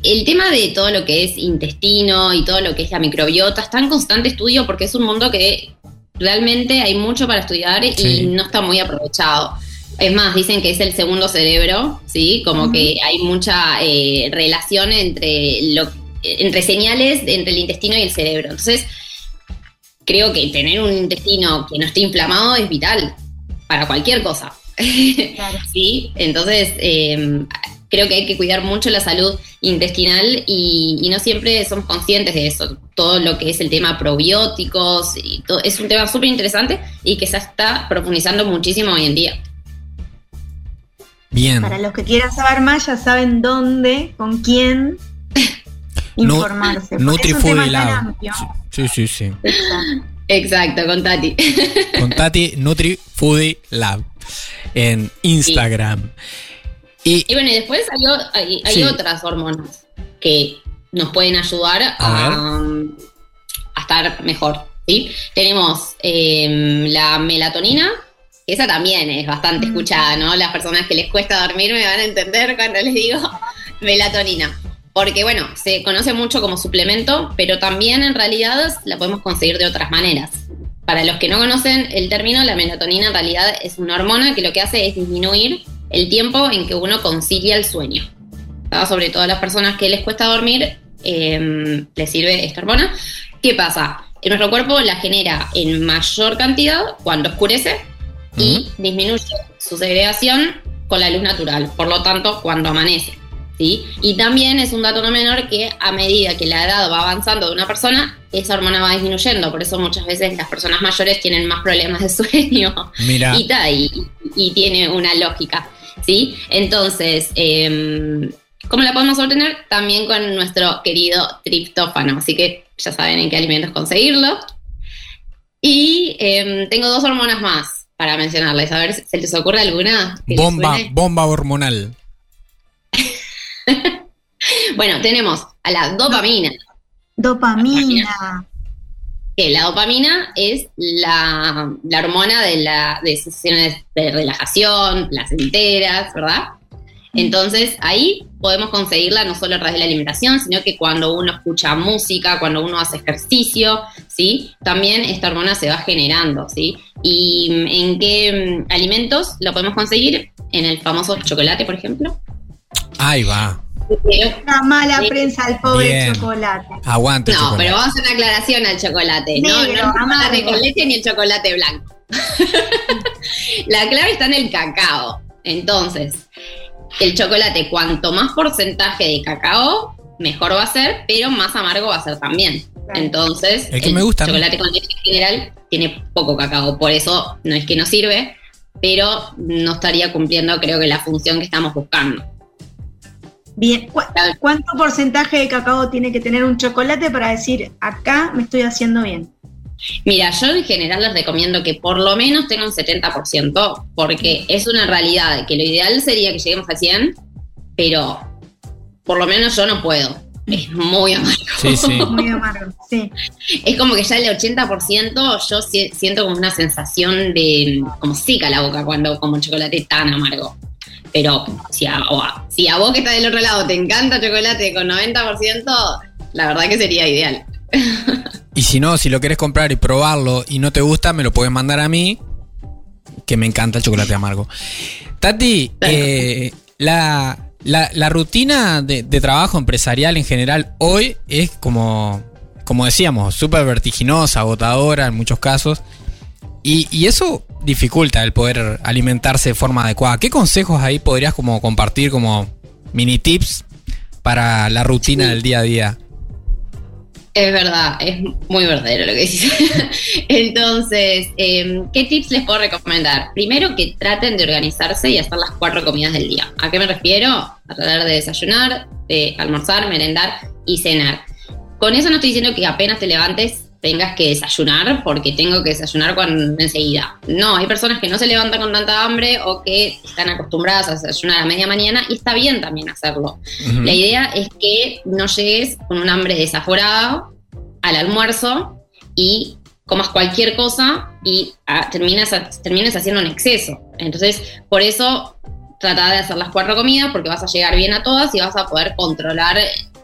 el tema de todo lo que es intestino y todo lo que es la microbiota está en constante estudio porque es un mundo que realmente hay mucho para estudiar Sí. y no está muy aprovechado. Es más, dicen que es el segundo cerebro, ¿sí? Como que hay mucha eh, relación entre, lo, entre señales entre el intestino y el cerebro. Entonces, creo que tener un intestino que no esté inflamado es vital para cualquier cosa. Claro. ¿sí? Entonces, eh, creo que hay que cuidar mucho la salud intestinal y, y no siempre somos conscientes de eso. Todo lo que es el tema probióticos, y todo, es un tema súper interesante y que se está profundizando muchísimo hoy en día. Bien. Para los que quieran saber más, ya saben dónde, con quién informarse. NutriFood. Sí, sí, sí. Exacto. Exacto, con Tati. Con Tati Nutri Foodie Lab en Instagram. Y Y bueno, y después hay, o- hay- hay Sí. otras hormonas que nos pueden ayudar A a, a estar mejor. ¿sí? Tenemos eh, la melatonina, que esa también es bastante Mm. escuchada, ¿no? Las personas que les cuesta dormir me van a entender cuando les digo melatonina. Porque bueno, se conoce mucho como suplemento, pero también en realidad la podemos conseguir de otras maneras. Para los que no conocen el término, la melatonina en realidad es una hormona que lo que hace es disminuir el tiempo en que uno concilia el sueño. Sobre todo a las personas que les cuesta dormir, eh, les sirve esta hormona. ¿Qué pasa? En nuestro cuerpo la genera en mayor cantidad cuando oscurece y disminuye su segregación con la luz natural, por lo tanto, cuando amanece. ¿Sí? Y también es un dato no menor que a medida que la edad va avanzando de una persona, esa hormona va disminuyendo, por eso muchas veces las personas mayores tienen más problemas de sueño mira, y, ta, y, y tiene una lógica, ¿sí? Entonces, eh, ¿cómo la podemos obtener? También con nuestro querido triptófano, así que ya saben en qué alimentos conseguirlo. Y em, tengo dos hormonas más para mencionarles. A ver, ¿se les ocurre alguna? les Bomba, bomba hormonal. Bueno, tenemos a la dopamina. Dopamina. que la dopamina es la, la hormona de la de sensaciones de relajación, placenteras, ¿verdad? Entonces ahí podemos conseguirla no solo a través de la alimentación, sino que cuando uno escucha música, cuando uno hace ejercicio, ¿sí? También esta hormona se va generando, ¿sí? ¿Y mm, en qué mm, alimentos lo podemos conseguir? En el famoso chocolate, por ejemplo. Ahí va. La mala Sí. prensa al pobre Bien. chocolate. Aguante No, chocolate. pero vamos a hacer una aclaración al chocolate. No, no Negro, el chocolate amargo. con leche ni el chocolate blanco. La clave está en el cacao. Entonces, el chocolate, cuanto más porcentaje de cacao, mejor va a ser, pero más amargo va a ser también. Entonces, El que me gusta a mí. chocolate con leche en general tiene poco cacao. Por eso no es que no sirve, pero no estaría cumpliendo, creo que, la función que estamos buscando. Bien. ¿Cu- ¿Cuánto porcentaje de cacao tiene que tener un chocolate para decir acá me estoy haciendo bien? Mira, yo en general les recomiendo que por lo menos tenga un 70%, porque es una realidad que lo ideal sería que lleguemos a 100, pero por lo menos yo no puedo. Es muy amargo. Sí, sí. Muy amargo. Sí. Es como que ya el 80% yo si- siento como una sensación de como seca la boca cuando como chocolate tan amargo. Pero si a, o a- si a vos que estás del otro lado te encanta chocolate con 90%, la verdad que sería ideal. Y si no, si lo querés comprar y probarlo y no te gusta, me lo puedes mandar a mí, que me encanta el chocolate amargo. Tati, Claro. eh, la, la- la rutina de, de trabajo empresarial en general hoy es como, como decíamos, súper vertiginosa, agotadora en muchos casos. Y, y eso dificulta el poder alimentarse de forma adecuada. ¿Qué consejos ahí podrías como compartir como mini tips para la rutina Sí. del día a día? Es verdad, es muy verdadero lo que dices. Entonces, eh, ¿qué tips les puedo recomendar? Primero, que traten de organizarse y hacer las cuatro comidas del día. ¿A qué me refiero? A tratar de desayunar, de almorzar, merendar y cenar. Con eso no estoy diciendo que apenas te levantes tengas que desayunar porque tengo que desayunar cuando, enseguida. No, hay personas que no se levantan con tanta hambre o que están acostumbradas a desayunar a media mañana y está bien también hacerlo. La idea es que no llegues con un hambre desaforado al almuerzo y comas cualquier cosa y ah, terminas, termines haciendo un exceso. Entonces, por eso trata de hacer las cuatro comidas porque vas a llegar bien a todas y vas a poder controlar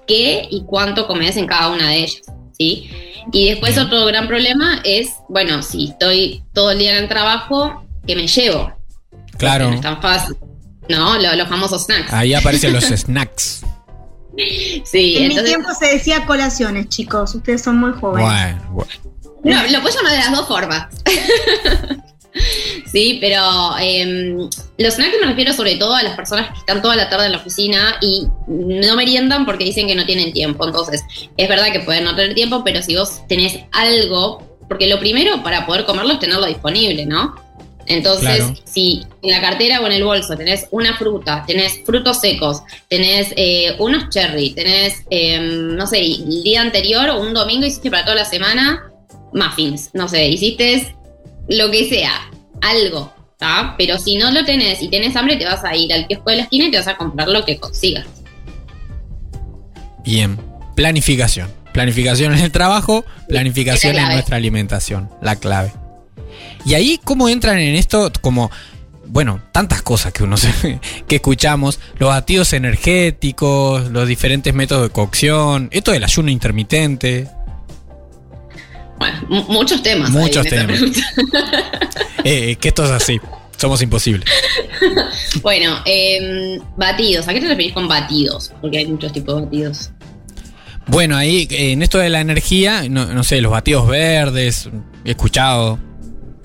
qué y cuánto comes en cada una de ellas. ¿Sí? Y después otro gran problema es, bueno, si estoy todo el día en el trabajo, ¿qué me llevo? Claro. No es tan fácil. No, Lo- los famosos snacks. Ahí aparecen los snacks. Sí, en mi tiempo se decía colaciones, chicos. Ustedes son muy jóvenes. Bueno, bueno. No, lo puedo llamar de las dos formas. sí, pero em, los snacks me refiero sobre todo a las personas que están toda la tarde en la oficina y no meriendan porque dicen que no tienen tiempo. Entonces, es verdad que pueden no tener tiempo, pero si vos tenés algo, porque lo primero para poder comerlo es tenerlo disponible, ¿no? Entonces, Claro. si en la cartera o en el bolso tenés una fruta, tenés frutos secos, tenés eh, unos cherry, tenés, em, no sé, el día anterior o un domingo hiciste para toda la semana muffins, no sé, hiciste lo que sea, algo, ¿tá? Pero si no lo tenés y tenés hambre, te vas a ir al kiosco de la esquina y te vas a comprar lo que consigas. Bien. Planificación. Planificación en el trabajo, planificación en nuestra alimentación. La clave. Y ahí, ¿cómo entran en esto? Como, bueno, tantas cosas que uno se- que escuchamos, los batidos energéticos, los diferentes métodos de cocción, esto del ayuno intermitente. Bueno, mu- muchos temas. Muchos temas. Eh, que esto es así. Somos imposibles. Bueno, em, batidos. ¿A qué te referís con batidos? Porque hay muchos tipos de batidos. Bueno, ahí eh, en esto de la energía, no, no sé, los batidos verdes, he escuchado.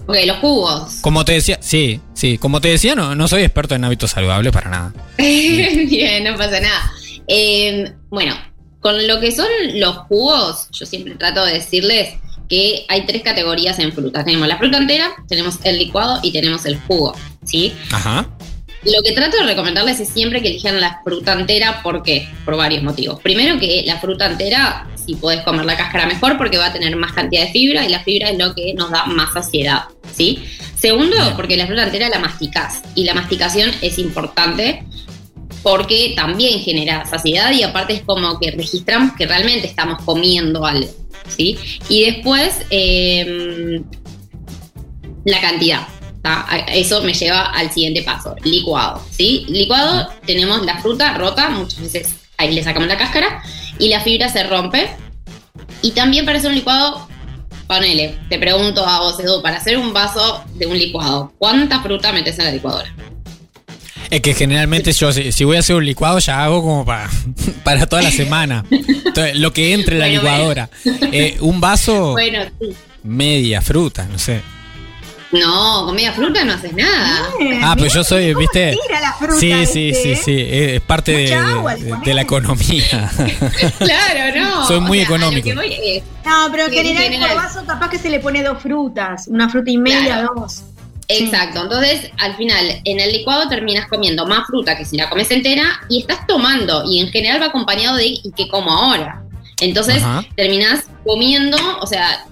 Ok, los jugos. Como te decía, sí, sí, como te decía, no, no soy experto en hábitos saludables para nada. Bien, no pasa nada. Eh, bueno, con lo que son los jugos, yo siempre trato de decirles que hay tres categorías en frutas. Tenemos la fruta entera, tenemos el licuado y tenemos el jugo, ¿sí? Ajá. lo que trato de recomendarles es siempre que elijan la fruta entera. ¿Por qué? Por varios motivos. Primero que la fruta entera, si puedes comer la cáscara mejor porque va a tener más cantidad de fibra y la fibra es lo que nos da más saciedad, ¿sí? Segundo, porque la fruta entera la masticás y la masticación es importante porque también genera saciedad y aparte es como que registramos que realmente estamos comiendo algo, ¿sí? Y después, em, la cantidad. Eso me lleva al siguiente paso, licuado, ¿sí? Licuado, tenemos la fruta rota, muchas veces ahí le sacamos la cáscara y la fibra se rompe. Y también para hacer un licuado, ponele, te pregunto a vos, Edu, para hacer un vaso de un licuado, ¿cuánta fruta metes en la licuadora? Es que generalmente yo, si, voy a hacer un licuado, ya hago como para, para toda la semana. lo que entre en la licuadora. Eh, un vaso, bueno, sí. media fruta, no sé. No, con media fruta no haces nada. ah, pero yo soy, ¿viste? sí, sí, sí, sí, es parte de, la economía. claro, no. Soy muy económico. no, pero en general, por vaso capaz que se le pone dos frutas, una fruta y media, dos. Exacto, entonces al final en el licuado terminas comiendo más fruta que si la comes entera y estás tomando y en general va acompañado de y que como ahora. Entonces terminas comiendo, o sea,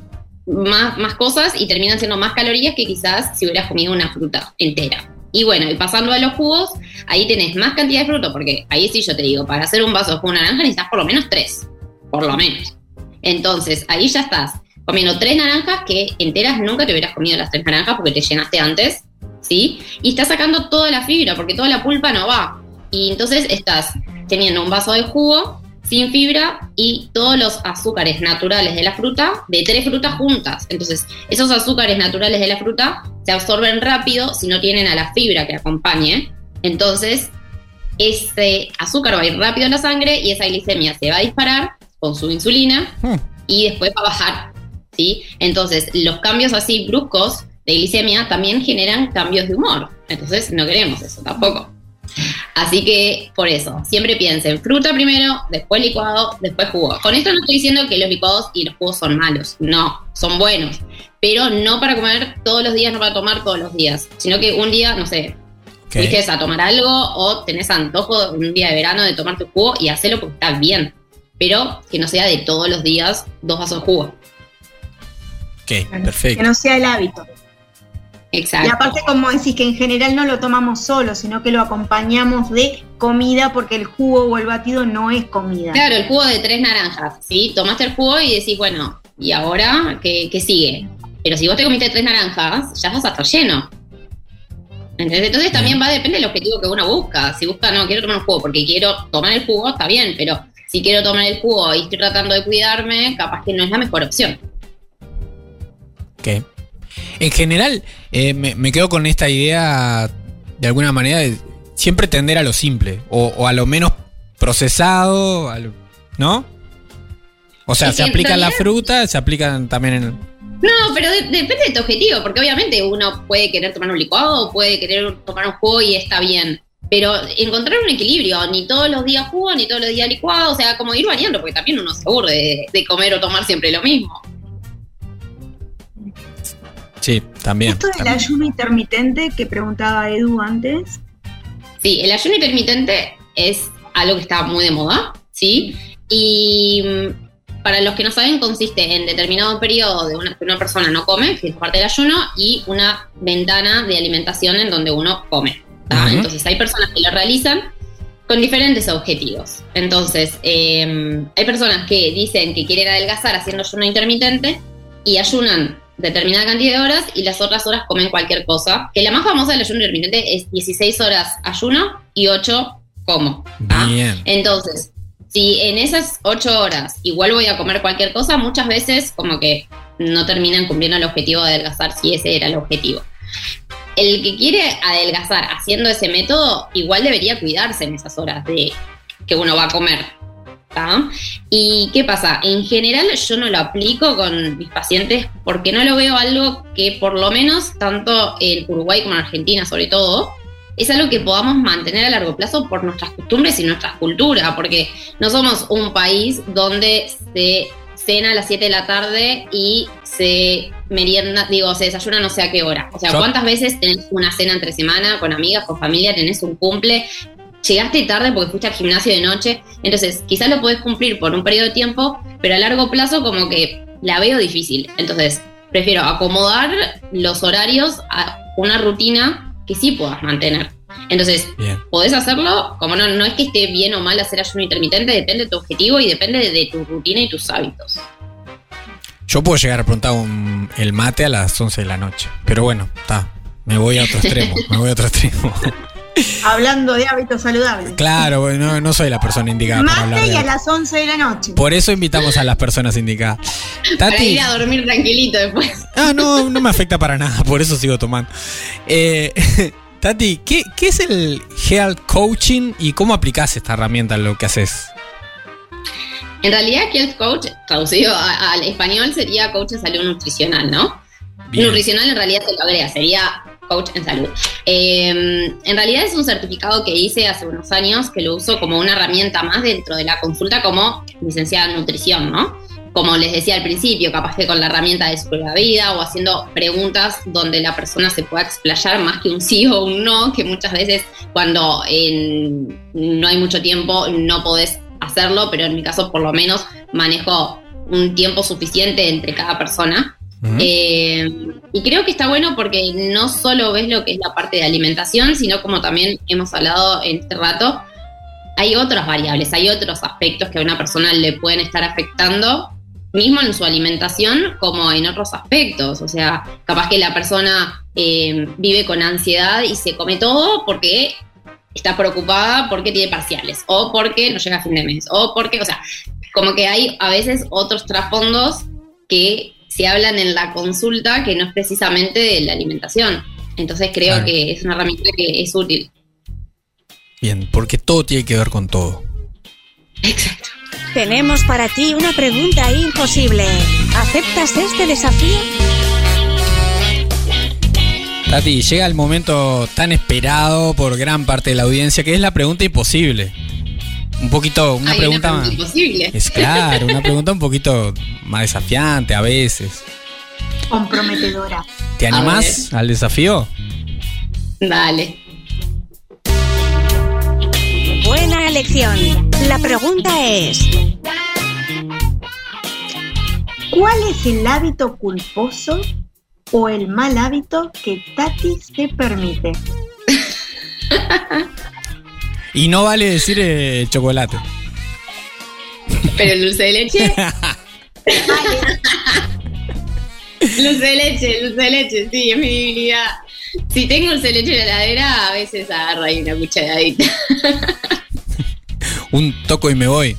más, más cosas y terminan siendo más calorías que quizás si hubieras comido una fruta entera. Y bueno, y pasando a los jugos, ahí tenés más cantidad de fruta, porque ahí sí yo te digo, para hacer un vaso de jugo naranja necesitas por lo menos tres, por lo menos. Entonces, ahí ya estás comiendo tres naranjas que enteras nunca te hubieras comido las tres naranjas porque te llenaste antes, ¿sí? Y estás sacando toda la fibra porque toda la pulpa no va. Y entonces estás teniendo un vaso de jugo sin fibra y todos los azúcares naturales de la fruta de tres frutas juntas. Entonces, esos azúcares naturales de la fruta se absorben rápido si no tienen a la fibra que acompañe. Entonces, ese azúcar va a ir rápido en la sangre y esa glicemia se va a disparar con su insulina hmm. y después va a bajar ¿sí? Entonces, los cambios así bruscos de glicemia también generan cambios de humor. Entonces, no queremos eso tampoco. Así que, por eso, siempre piensen fruta primero, después licuado, después jugo. Con esto no estoy diciendo que los licuados y los jugos son malos, no, son buenos, pero no para comer todos los días, no para tomar todos los días, sino que un día, no sé, okay. a tomar algo o tenés antojo un día de verano de tomar tu jugo y hacelo porque está bien, pero que no sea de todos los días dos vasos de jugo. Ok, perfecto. Que no sea el hábito. Exacto. Y aparte, como decís, que en general no lo tomamos solo, sino que lo acompañamos de comida porque el jugo o el batido no es comida. Claro, el jugo de tres naranjas, ¿sí? Tomaste el jugo y decís, bueno, ¿y ahora qué, sigue? Pero si vos te comiste tres naranjas, ya vas a estar lleno. Entonces también va a depender del objetivo que uno busca. Si busca, no, quiero tomar un jugo porque quiero tomar el jugo, está bien, pero si quiero tomar el jugo y estoy tratando de cuidarme, capaz que no es la mejor opción. En general, eh, me, quedo con esta idea, de alguna manera, de siempre tender a lo simple, o, a lo menos procesado, ¿no? O sea, se aplica la fruta, se aplican también en... No, pero depende de tu objetivo, porque obviamente uno puede querer tomar un licuado, puede querer tomar un jugo y está bien. Pero encontrar un equilibrio, ni todos los días jugo, ni todos los días licuado, o sea, como ir variando, porque también uno se aburre de comer o tomar siempre lo mismo. Sí, también. Esto del ayuno intermitente que preguntaba Edu antes. Sí, el ayuno intermitente es algo que está muy de moda, ¿sí? Y mm, para los que no saben, consiste en determinado periodo de una, que una persona no come, que es parte del ayuno, y una ventana de alimentación en donde uno come. Entonces hay personas que lo realizan con diferentes objetivos. Entonces, em, hay personas que dicen que quieren adelgazar haciendo ayuno intermitente y ayunan determinada cantidad de horas y las otras horas comen cualquier cosa. Que la más famosa del ayuno intermitente es 16 horas ayuno y 8 como. Bien. Entonces, si en esas 8 horas igual voy a comer cualquier cosa, muchas veces como que no terminan cumpliendo el objetivo de adelgazar si ese era el objetivo. El que quiere adelgazar haciendo ese método, igual debería cuidarse en esas horas de que uno va a comer ¿Y qué pasa? En general yo no lo aplico con mis pacientes porque no lo veo algo que por lo menos tanto en Uruguay como en Argentina sobre todo, es algo que podamos mantener a largo plazo por nuestras costumbres y nuestra cultura, porque no somos un país donde se cena a las 7 de la tarde y se merienda, digo, se desayuna no sé a qué hora. O sea, ¿cuántas veces tenés una cena entre semana con amigas, con familia, tenés un cumple? Llegaste tarde porque fuiste al gimnasio de noche, entonces quizás lo podés cumplir por un periodo de tiempo, pero a largo plazo como que la veo difícil. Entonces, prefiero acomodar los horarios a una rutina que sí puedas mantener. Entonces, Bien. podés hacerlo, como no, no es que esté bien o mal hacer ayuno intermitente, depende de tu objetivo y depende de, de tu rutina y tus hábitos. Yo puedo llegar a preguntar un- el mate a las 11 de la noche. Pero bueno, está. Me voy a otro extremo. me voy a otro extremo. Hablando de hábitos saludables. claro, no, no soy la persona indicada para hablar de a las 11 de la noche. Por eso invitamos a las personas indicadas. Para Tati. ir a dormir tranquilito después. Ah, no, no me afecta para nada, por eso sigo tomando. Eh, Tati, ¿qué, qué es el Health Coaching y cómo aplicás esta herramienta en lo que haces? En realidad, Health Coach, traducido al español, sería coach en salud nutricional, ¿no? Bien. Nutricional en realidad se lo agrega, sería coach en salud. Eh, en realidad es un certificado que hice hace unos años que lo uso como una herramienta más dentro de la consulta como licenciada en nutrición, ¿no? Como les decía al principio, capaz que con la herramienta de su propia vida o haciendo preguntas donde la persona se pueda explayar más que un sí o un no, que muchas veces cuando no hay mucho tiempo no podés hacerlo, pero en mi caso por lo menos manejo un tiempo suficiente entre cada persona. Eh, y creo que está bueno porque no solo ves lo que es la parte de alimentación, sino como también hemos hablado en este rato, hay otras variables, hay otros aspectos que a una persona le pueden estar afectando, mismo en su alimentación como en otros aspectos. O sea, capaz que la persona eh, vive con ansiedad y se come todo porque está preocupada porque tiene parciales, o porque no llega a fin de mes, o porque, o sea, como que hay a veces otros trasfondos que se hablan en la consulta que no es precisamente de la alimentación. Entonces creo Claro. que es una herramienta que es útil. Bien, porque todo tiene que ver con todo. Exacto. Tenemos para ti una pregunta imposible. ¿Aceptas este desafío? Tati, llega el momento tan esperado por gran parte de la audiencia, que es la pregunta imposible. Un poquito, una Hay pregunta una pregunta imposible. Es claro, una pregunta un poquito más desafiante a veces. Comprometedora. ¿Te animás al desafío? Dale. Buena elección. La pregunta es, ¿Cuál es el hábito culposo o el mal hábito que Tati se permite? Y no vale decir eh, chocolate. Pero el dulce de leche, dulce de leche, dulce de leche, sí, es mi debilidad. Si tengo dulce de leche en la heladera, a veces agarro ahí una cucharadita. Un toco y me voy.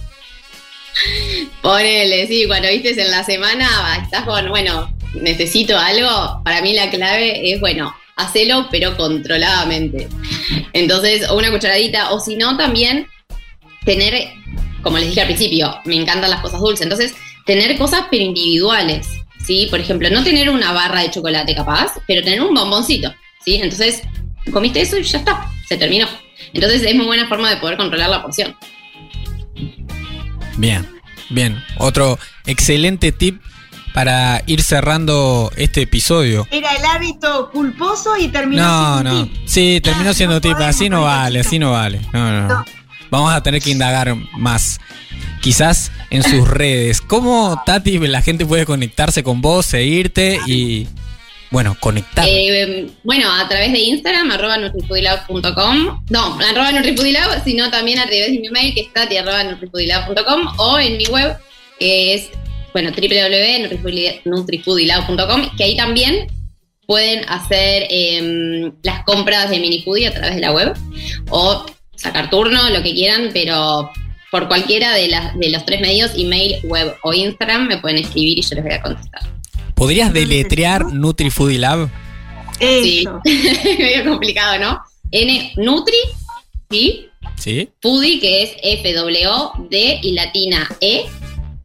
Ponele, sí, cuando vistes en la semana, estás con, bueno, necesito algo. Para mí la clave es, bueno, hacelo, pero controladamente. Entonces, o una cucharadita, o si no, también tener, como les dije al principio, me encantan las cosas dulces. Entonces, tener cosas pero individuales, ¿sí? Por ejemplo, no tener una barra de chocolate capaz, pero tener un bomboncito, ¿sí? Entonces, comiste eso y ya está, se terminó. Entonces, es muy buena forma de poder controlar la porción. Bien, bien. Otro excelente tip para ir cerrando este episodio. Era el hábito culposo y terminó No, siendo no. tip. Sí, terminó No, siendo no tip. Así no vale, así no vale. No, no, no. No. Vamos a tener que indagar más. Quizás en sus redes. ¿Cómo, Tati, la gente puede conectarse con vos, seguirte y, bueno, conectar? Eh, bueno, a través de Instagram, arroba nutrifoodilab.com. No, arroba nutrifoodilab, sino también a través de mi mail, que es tati arroba o en mi web, que es, bueno, www.nutrifoodilab.com, que ahí también pueden hacer em, las compras de minifoodie a través de la web, o sacar turno, lo que quieran, pero por cualquiera de, las, de los tres medios, email, web o Instagram, me pueden escribir y yo les voy a contestar. ¿Podrías deletrear NutriFoodie Sí, Eso. medio complicado, ¿no? N Nutri, ¿sí? ¿Sí? Foodie, que es F-W-D y latina E,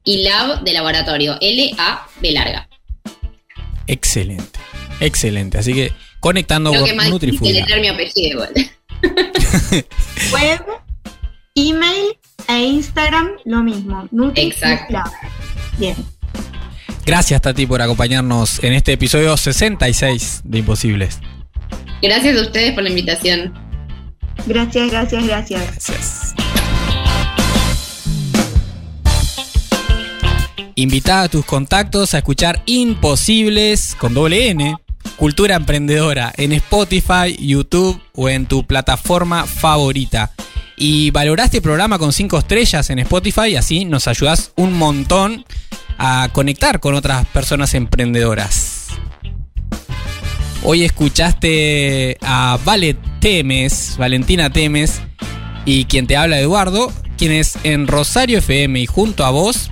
y Lab de laboratorio, L-A-B larga. Excelente. Excelente. Así que conectando con que más mi apellido igual. Web, email e Instagram, lo mismo. Nutri Exacto. Lab. Bien. Gracias, Tati, por acompañarnos en este episodio 66 de Imposibles. Gracias a ustedes por la invitación. Gracias, gracias, gracias. Gracias. Invita a tus contactos a escuchar Imposibles con doble N, Cultura Emprendedora, en Spotify, YouTube o en tu plataforma favorita. Y valorá este programa con 5 estrellas en Spotify, así nos ayudas un montón a conectar con otras personas emprendedoras. Hoy escuchaste a Vale Temes, Valentina Temes, y quien te habla Eduardo, quienes en Rosario FM y junto a vos